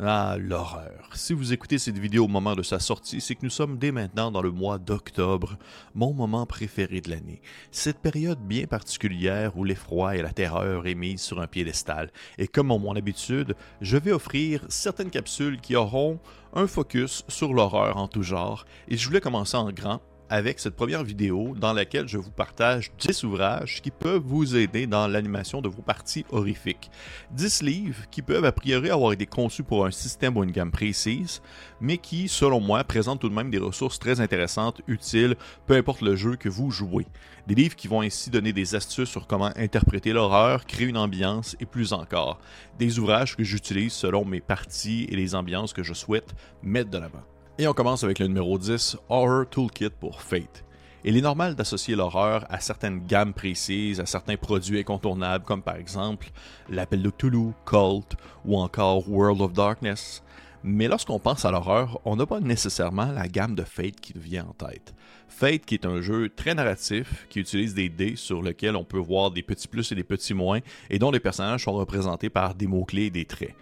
Ah, l'horreur. Si vous écoutez cette vidéo au moment de sa sortie, c'est que nous sommes dès maintenant dans le mois d'octobre, mon moment préféré de l'année. Cette période bien particulière où l'effroi et la terreur est mise sur un piédestal. Et comme en mon habitude, je vais offrir certaines capsules qui auront un focus sur l'horreur en tout genre. Et je voulais commencer en grand avec cette première vidéo dans laquelle je vous partage 10 ouvrages qui peuvent vous aider dans l'animation de vos parties horrifiques. 10 livres qui peuvent a priori avoir été conçus pour un système ou une gamme précise, mais qui, selon moi, présentent tout de même des ressources très intéressantes, utiles, peu importe le jeu que vous jouez. Des livres qui vont ainsi donner des astuces sur comment interpréter l'horreur, créer une ambiance et plus encore. Des ouvrages que j'utilise selon mes parties et les ambiances que je souhaite mettre de l'avant. Et on commence avec le numéro 10, Horror Toolkit pour Fate. Il est normal d'associer l'horreur à certaines gammes précises, à certains produits incontournables comme par exemple L'Appel de Cthulhu, Cult ou encore World of Darkness. Mais lorsqu'on pense à l'horreur, on n'a pas nécessairement la gamme de Fate qui vient en tête. Fate qui est un jeu très narratif qui utilise des dés sur lesquels on peut voir des petits plus et des petits moins et dont les personnages sont représentés par des mots-clés et des traits.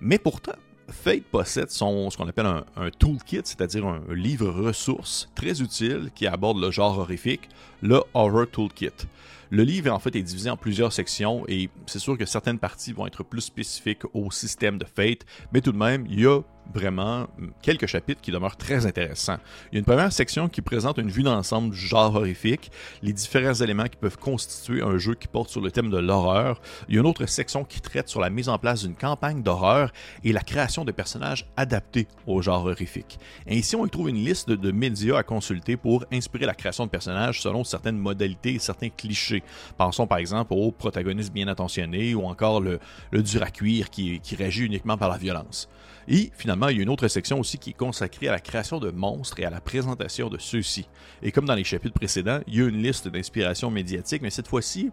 Mais pourtant, Fate possède son, ce qu'on appelle un, toolkit, c'est-à-dire un, livre ressource très utile qui aborde le genre horrifique, le Horror Toolkit. Le livre en fait est divisé en plusieurs sections et c'est sûr que certaines parties vont être plus spécifiques au système de Fate, mais tout de même, il y a vraiment quelques chapitres qui demeurent très intéressants. Il y a une première section qui présente une vue d'ensemble du genre horrifique, les différents éléments qui peuvent constituer un jeu qui porte sur le thème de l'horreur. Il y a une autre section qui traite sur la mise en place d'une campagne d'horreur et la création de personnages adaptés au genre horrifique. Ainsi, on y trouve une liste de, médias à consulter pour inspirer la création de personnages selon certaines modalités et certains clichés. Pensons par exemple aux protagonistes bien intentionnés ou encore le, le dur à cuire qui, qui réagit uniquement par la violence. Et finalement, il y a une autre section aussi qui est consacrée à la création de monstres et à la présentation de ceux-ci. Et comme dans les chapitres précédents, il y a une liste d'inspiration médiatique, mais cette fois-ci,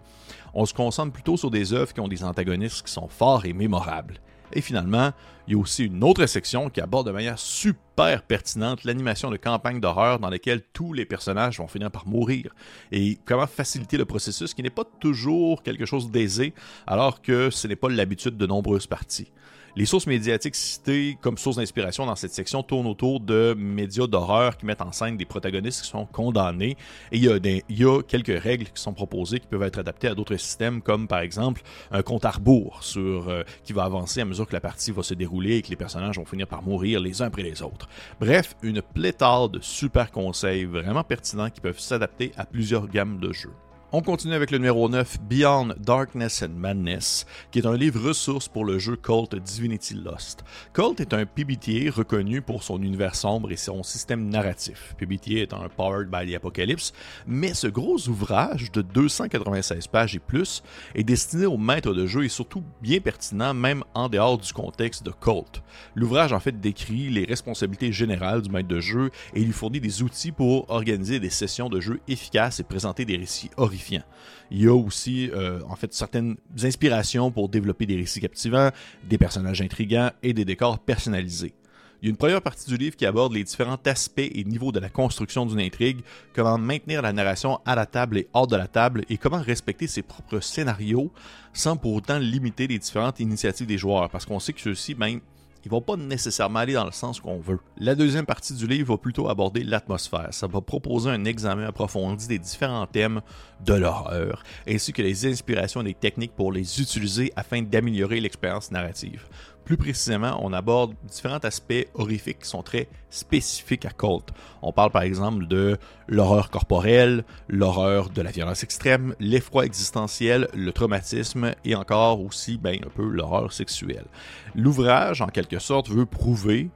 on se concentre plutôt sur des œuvres qui ont des antagonistes qui sont forts et mémorables. Et finalement, il y a aussi une autre section qui aborde de manière super pertinente l'animation de campagnes d'horreur dans lesquelles tous les personnages vont finir par mourir et comment faciliter le processus qui n'est pas toujours quelque chose d'aisé alors que ce n'est pas l'habitude de nombreuses parties. Les sources médiatiques citées comme source d'inspiration dans cette section tournent autour de médias d'horreur qui mettent en scène des protagonistes qui sont condamnés. Et il y, a quelques règles qui sont proposées qui peuvent être adaptées à d'autres systèmes, comme par exemple un compte à rebours sur, euh, qui va avancer à mesure que la partie va se dérouler et que les personnages vont finir par mourir les uns après les autres. Bref, une pléthore de super conseils vraiment pertinents qui peuvent s'adapter à plusieurs gammes de jeux. On continue avec le numéro 9, Beyond Darkness and Madness, qui est un livre ressource pour le jeu Cult Divinity Lost. Cult est un PBTA reconnu pour son univers sombre et son système narratif. PBTA est un Powered by the Apocalypse, mais ce gros ouvrage de 296 pages et plus est destiné aux maîtres de jeu et surtout bien pertinent même en dehors du contexte de Cult. L'ouvrage en fait décrit les responsabilités générales du maître de jeu et lui fournit des outils pour organiser des sessions de jeu efficaces et présenter des récits horrifiques il y a aussi, euh, en fait, certaines inspirations pour développer des récits captivants, des personnages intrigants et des décors personnalisés. Il y a une première partie du livre qui aborde les différents aspects et niveaux de la construction d'une intrigue, comment maintenir la narration à la table et hors de la table, et comment respecter ses propres scénarios sans pour autant limiter les différentes initiatives des joueurs, parce qu'on sait que ceux-ci, même, ils vont pas nécessairement aller dans le sens qu'on veut. La deuxième partie du livre va plutôt aborder l'atmosphère. Ça va proposer un examen approfondi des différents thèmes de l'horreur, ainsi que les inspirations et les techniques pour les utiliser afin d'améliorer l'expérience narrative. Plus précisément, on aborde différents aspects horrifiques qui sont très spécifiques à Cult. On parle par exemple de l'horreur corporelle, l'horreur de la violence extrême, l'effroi existentiel, le traumatisme et encore aussi ben, un peu l'horreur sexuelle. L'ouvrage, en quelque sorte, veut prouver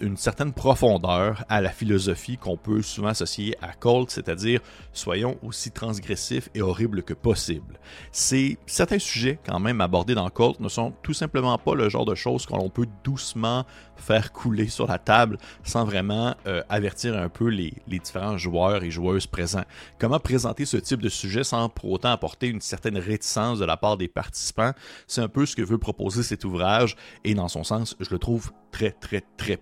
une certaine profondeur à la philosophie qu'on peut souvent associer à Cult, c'est-à-dire soyons aussi transgressifs et horribles que possible. Ces certains sujets quand même abordés dans Cult ne sont tout simplement pas le genre de choses qu'on peut doucement faire couler sur la table sans vraiment euh, avertir un peu les, les, différents joueurs et joueuses présents. Comment présenter ce type de sujet sans pour autant apporter une certaine réticence de la part des participants, c'est un peu ce que veut proposer cet ouvrage et dans son sens, je le trouve très très très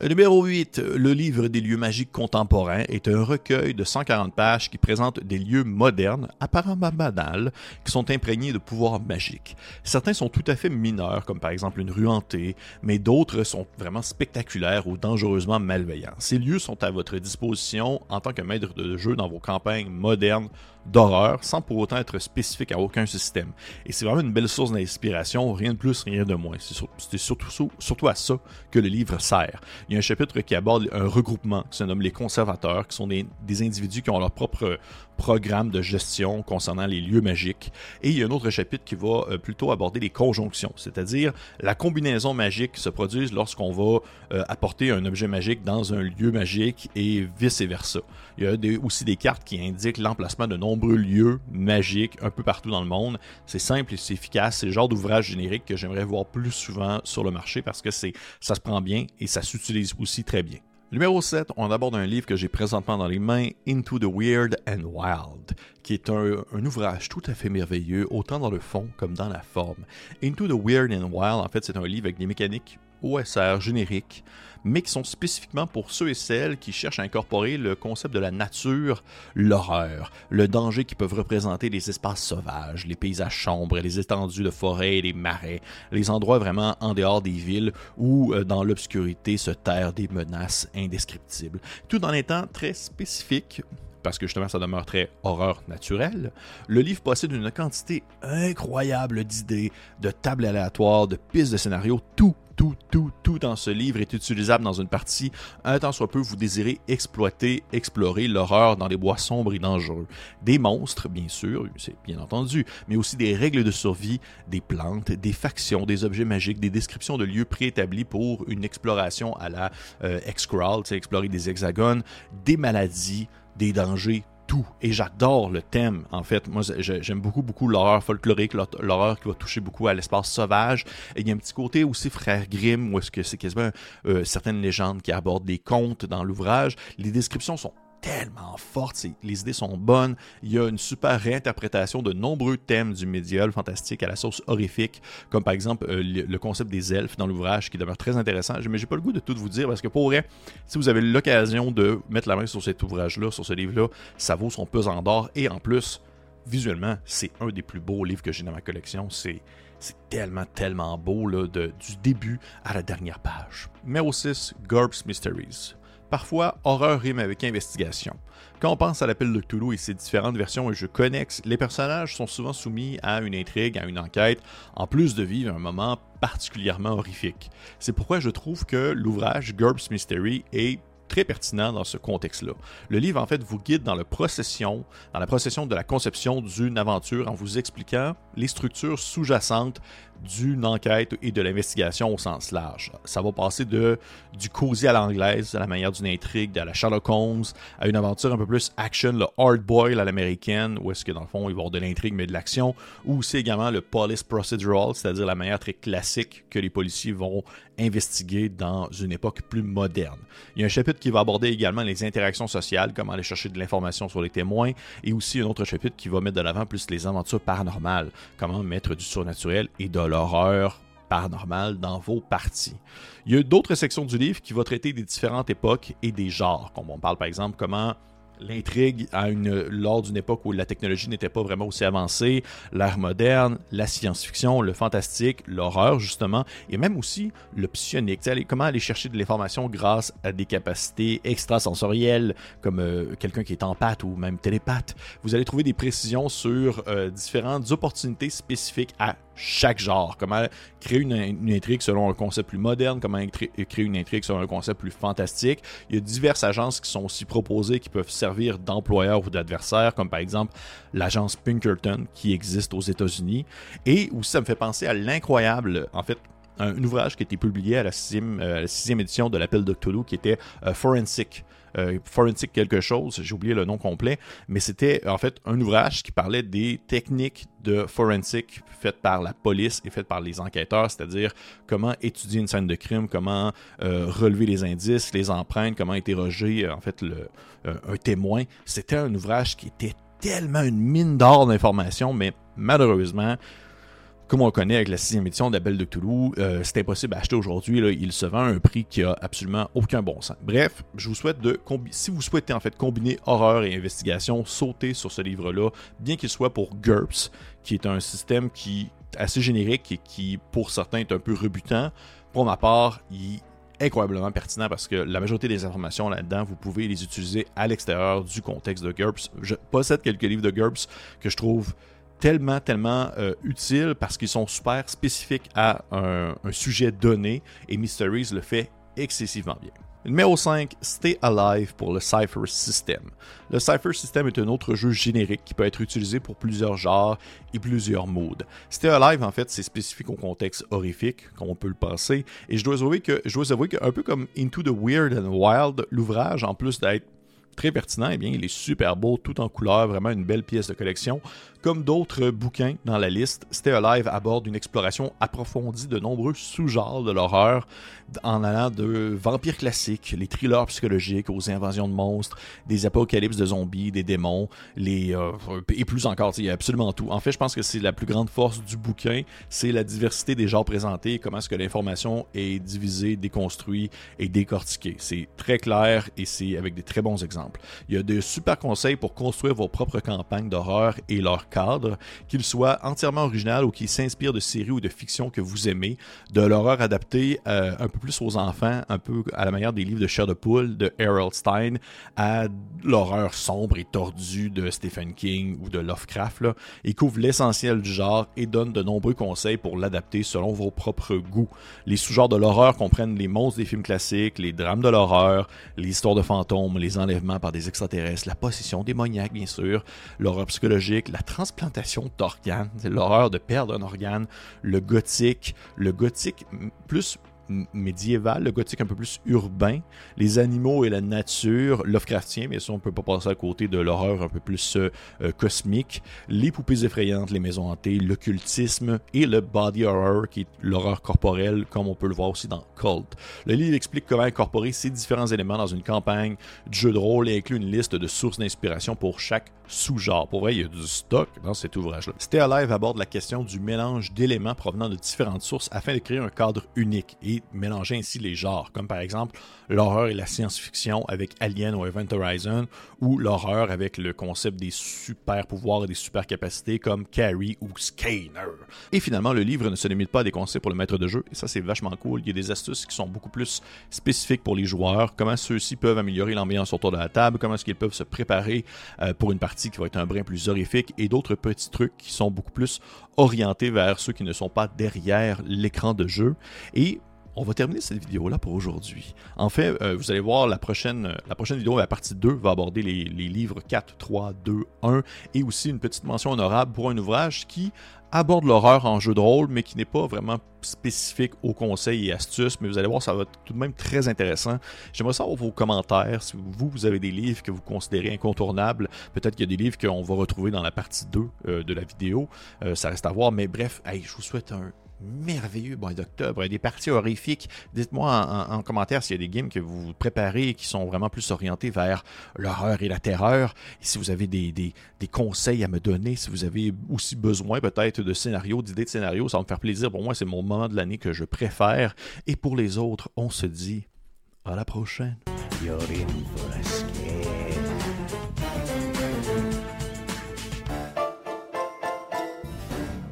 Numéro 8, le livre des lieux magiques contemporains est un recueil de 140 pages qui présente des lieux modernes, apparemment banals, qui sont imprégnés de pouvoirs magiques. Certains sont tout à fait mineurs, comme par exemple une rue hantée, mais d'autres sont vraiment spectaculaires ou dangereusement malveillants. Ces lieux sont à votre disposition en tant que maître de jeu dans vos campagnes modernes d'horreur, sans pour autant être spécifique à aucun système. Et c'est vraiment une belle source d'inspiration, rien de plus, rien de moins. C'est surtout, à ça que le livre sert. Il y a un chapitre qui aborde un regroupement qui se nomme les conservateurs, qui sont des, des individus qui ont leur propre programme de gestion concernant les lieux magiques. Et il y a un autre chapitre qui va euh, plutôt aborder les conjonctions, c'est-à-dire la combinaison magique qui se produit lorsqu'on va euh, apporter un objet magique dans un lieu magique et vice-versa. Il y a aussi des cartes qui indiquent l'emplacement de nombreux lieux magiques un peu partout dans le monde. C'est simple et c'est efficace. C'est le genre d'ouvrage générique que j'aimerais voir plus souvent sur le marché parce que c'est ça se prend bien et ça s'utilise aussi très bien. Numéro 7, on aborde un livre que j'ai présentement dans les mains, Into the Weird and Wild, qui est un, un, ouvrage tout à fait merveilleux, autant dans le fond comme dans la forme. Into the Weird and Wild, en fait, c'est un livre avec des mécaniques OSR génériques, mais qui sont spécifiquement pour ceux et celles qui cherchent à incorporer le concept de la nature, l'horreur, le danger qui peuvent représenter les espaces sauvages, les paysages sombres, les étendues de forêt et les marais, les endroits vraiment en dehors des villes où euh, dans l'obscurité se terrent des menaces indescriptibles, tout en étant très spécifique parce que justement ça demeure très horreur naturelle, le livre possède une quantité incroyable d'idées, de tables aléatoires, de pistes de scénarios, tout tout, tout, tout dans ce livre est utilisable dans une partie, un tant soit peu vous désirez exploiter, explorer l'horreur dans les bois sombres et dangereux. Des monstres, bien sûr, c'est bien entendu, mais aussi des règles de survie, des plantes, des factions, des objets magiques, des descriptions de lieux préétablis pour une exploration à la euh, X-Crawl, explorer des hexagones, des maladies, des dangers, Et j'adore le thème, en fait. Moi, j'aime beaucoup, beaucoup l'horreur folklorique, l'horreur qui va toucher beaucoup à l'espace sauvage. Et il y a un petit côté aussi frère Grimm, où est-ce que c'est quasiment euh, certaines légendes qui abordent des contes dans l'ouvrage. Les descriptions sont tellement forte, les idées sont bonnes, il y a une super réinterprétation de nombreux thèmes du médiéval fantastique à la sauce horrifique, comme par exemple euh, le, concept des elfes dans l'ouvrage qui demeure très intéressant, mais j'ai pas le goût de tout vous dire parce que pour vrai, si vous avez l'occasion de mettre la main sur cet ouvrage-là, sur ce livre-là, ça vaut son pesant d'or et en plus, visuellement, c'est un des plus beaux livres que j'ai dans ma collection, c'est tellement, tellement beau là, du début à la dernière page. Numéro 6, GURPS Mysteries. Parfois, horreur rime avec investigation. Quand on pense à l'appel de Cthulhu et ses différentes versions et jeux connexes, les personnages sont souvent soumis à une intrigue, à une enquête, en plus de vivre un moment particulièrement horrifique. C'est pourquoi je trouve que l'ouvrage GURPS Mystery est très pertinent dans ce contexte-là. Le livre, en fait, vous guide dans, le procession, dans la procession de la conception d'une aventure en vous expliquant les structures sous-jacentes d'une enquête et de l'investigation au sens large. Ça va passer de du cosy à l'anglaise, à la manière d'une intrigue, de la Sherlock Holmes, à une aventure un peu plus action, le hard boil à l'américaine, où est-ce que dans le fond il va y avoir de l'intrigue mais de l'action, ou c'est également le police procedural, c'est-à-dire la manière très classique que les policiers vont investiguer dans une époque plus moderne. Il y a un chapitre qui va aborder également les interactions sociales, comment aller chercher de l'information sur les témoins, et aussi un autre chapitre qui va mettre de l'avant plus les aventures paranormales, comment mettre du surnaturel et de l'horreur paranormale dans vos parties. Il y a d'autres sections du livre qui vont traiter des différentes époques et des genres, comme on parle par exemple comment l'intrigue à une, lors d'une époque où la technologie n'était pas vraiment aussi avancée, l'ère moderne, la science-fiction, le fantastique, l'horreur justement, et même aussi le psionique. comment aller chercher de l'information grâce à des capacités extrasensorielles, comme euh, quelqu'un qui est en pâte ou même télépathe. Vous allez trouver des précisions sur euh, différentes opportunités spécifiques à chaque genre, comment créer une, intrigue selon un concept plus moderne, comment créer une intrigue selon un concept plus fantastique. Il y a diverses agences qui sont aussi proposées qui peuvent servir d'employeurs ou d'adversaires, comme par exemple l'agence Pinkerton qui existe aux États-Unis. Et aussi, ça me fait penser à l'incroyable, en fait, un, ouvrage qui a été publié à la sixième, euh, édition de l'appel de Cthulhu qui était euh, Forensic. Euh, forensic quelque chose, j'ai oublié le nom complet, mais c'était en fait un ouvrage qui parlait des techniques de forensic faites par la police et faites par les enquêteurs, c'est-à-dire comment étudier une scène de crime, comment euh, relever les indices, les empreintes, comment interroger euh, en fait un témoin. C'était un ouvrage qui était tellement une mine d'or d'informations, mais malheureusement, comme on le connaît avec la sixième édition de de Toulouse, euh, c'est impossible à acheter aujourd'hui. Il se vend à un prix qui a absolument aucun bon sens. Bref, je vous souhaite de si vous souhaitez en fait combiner horreur et investigation, sautez sur ce livre-là, bien qu'il soit pour GURPS, qui est un système qui assez générique et qui, pour certains, est un peu rebutant. Pour ma part, il est incroyablement pertinent parce que la majorité des informations là-dedans, vous pouvez les utiliser à l'extérieur du contexte de GURPS. Je possède quelques livres de GURPS que je trouve tellement, tellement euh, utiles parce qu'ils sont super spécifiques à un, sujet donné et Mysteries le fait excessivement bien. Numéro 5, Stay Alive pour le Cypher System. Le Cypher System est un autre jeu générique qui peut être utilisé pour plusieurs genres et plusieurs modes. Stay Alive, en fait, c'est spécifique au contexte horrifique, comme on peut le penser, et je dois avouer que, je dois avouer qu'un peu comme Into the Weird and Wild, l'ouvrage, en plus d'être très pertinent, eh bien, il est super beau, tout en couleur, vraiment une belle pièce de collection. Comme d'autres bouquins dans la liste, Stay Alive aborde une exploration approfondie de nombreux sous-genres de l'horreur, en allant de vampires classiques, les thrillers psychologiques, aux invasions de monstres, des apocalypses de zombies, des démons, les euh, et plus encore, il y a absolument tout. En fait, je pense que c'est la plus grande force du bouquin, c'est la diversité des genres présentés, comment est-ce que l'information est divisée, déconstruite et décortiquée. C'est très clair et c'est avec des très bons exemples. Il y a de super conseils pour construire vos propres campagnes d'horreur et leur cadre, qu'il soit entièrement original ou qu'il s'inspire de séries ou de fiction que vous aimez, de l'horreur adaptée euh, un peu plus aux enfants, un peu à la manière des livres de Cher de Poule de Harold Stein, à l'horreur sombre et tordue de Stephen King ou de Lovecraft. Là. Il couvre l'essentiel du genre et donne de nombreux conseils pour l'adapter selon vos propres goûts. Les sous-genres de l'horreur comprennent les monstres des films classiques, les drames de l'horreur, les histoires de fantômes, les enlèvements par des extraterrestres, la possession démoniaque bien sûr, l'horreur psychologique, la transplantation d'organes, l'horreur de perdre un organe, le gothique, le gothique plus médiéval, le gothique un peu plus urbain, les animaux et la nature, Lovecraftien, mais ça on peut pas passer à côté de l'horreur un peu plus euh, euh, cosmique, les poupées effrayantes, les maisons hantées, l'occultisme et le body horror qui est l'horreur corporelle comme on peut le voir aussi dans Cult. Le livre explique comment incorporer ces différents éléments dans une campagne. De jeu de rôle et inclut une liste de sources d'inspiration pour chaque sous-genre. Pour vrai, il y a du stock dans cet ouvrage-là. Stay Alive aborde la question du mélange d'éléments provenant de différentes sources afin de créer un cadre unique et mélanger ainsi les genres, comme par exemple l'horreur et la science-fiction avec Alien ou Event Horizon, ou l'horreur avec le concept des super pouvoirs et des super capacités comme Carrie ou Scanner. Et finalement, le livre ne se limite pas à des conseils pour le maître de jeu, et ça c'est vachement cool. Il y a des astuces qui sont beaucoup plus spécifiques pour les joueurs, comment ceux-ci peuvent améliorer l'ambiance autour de la table, comment est-ce qu'ils peuvent se préparer euh, pour une partie qui va être un brin plus horrifique, et d'autres petits trucs qui sont beaucoup plus orientés vers ceux qui ne sont pas derrière l'écran de jeu. Et on va terminer cette vidéo-là pour aujourd'hui. En fait, euh, vous allez voir la prochaine, prochaine vidéo, la partie 2, va aborder les, livres 4, 3, 2, 1 et aussi une petite mention honorable pour un ouvrage qui aborde l'horreur en jeu de rôle, mais qui n'est pas vraiment spécifique aux conseils et astuces. Mais vous allez voir, ça va être tout de même très intéressant. J'aimerais savoir vos commentaires. Si vous, vous avez des livres que vous considérez incontournables, peut-être qu'il y a des livres qu'on va retrouver dans la partie 2 euh, de la vidéo. Euh, ça reste à voir. Mais bref, je vous souhaite un merveilleux mois d'octobre, des parties horrifiques. Dites-moi en, commentaire s'il y a des games que vous préparez qui sont vraiment plus orientés vers l'horreur et la terreur. Et si vous avez des, conseils à me donner, si vous avez aussi besoin peut-être de scénarios, d'idées de scénarios, ça va me faire plaisir. Pour moi, c'est mon moment de l'année que je préfère. Et pour les autres, on se dit à la prochaine.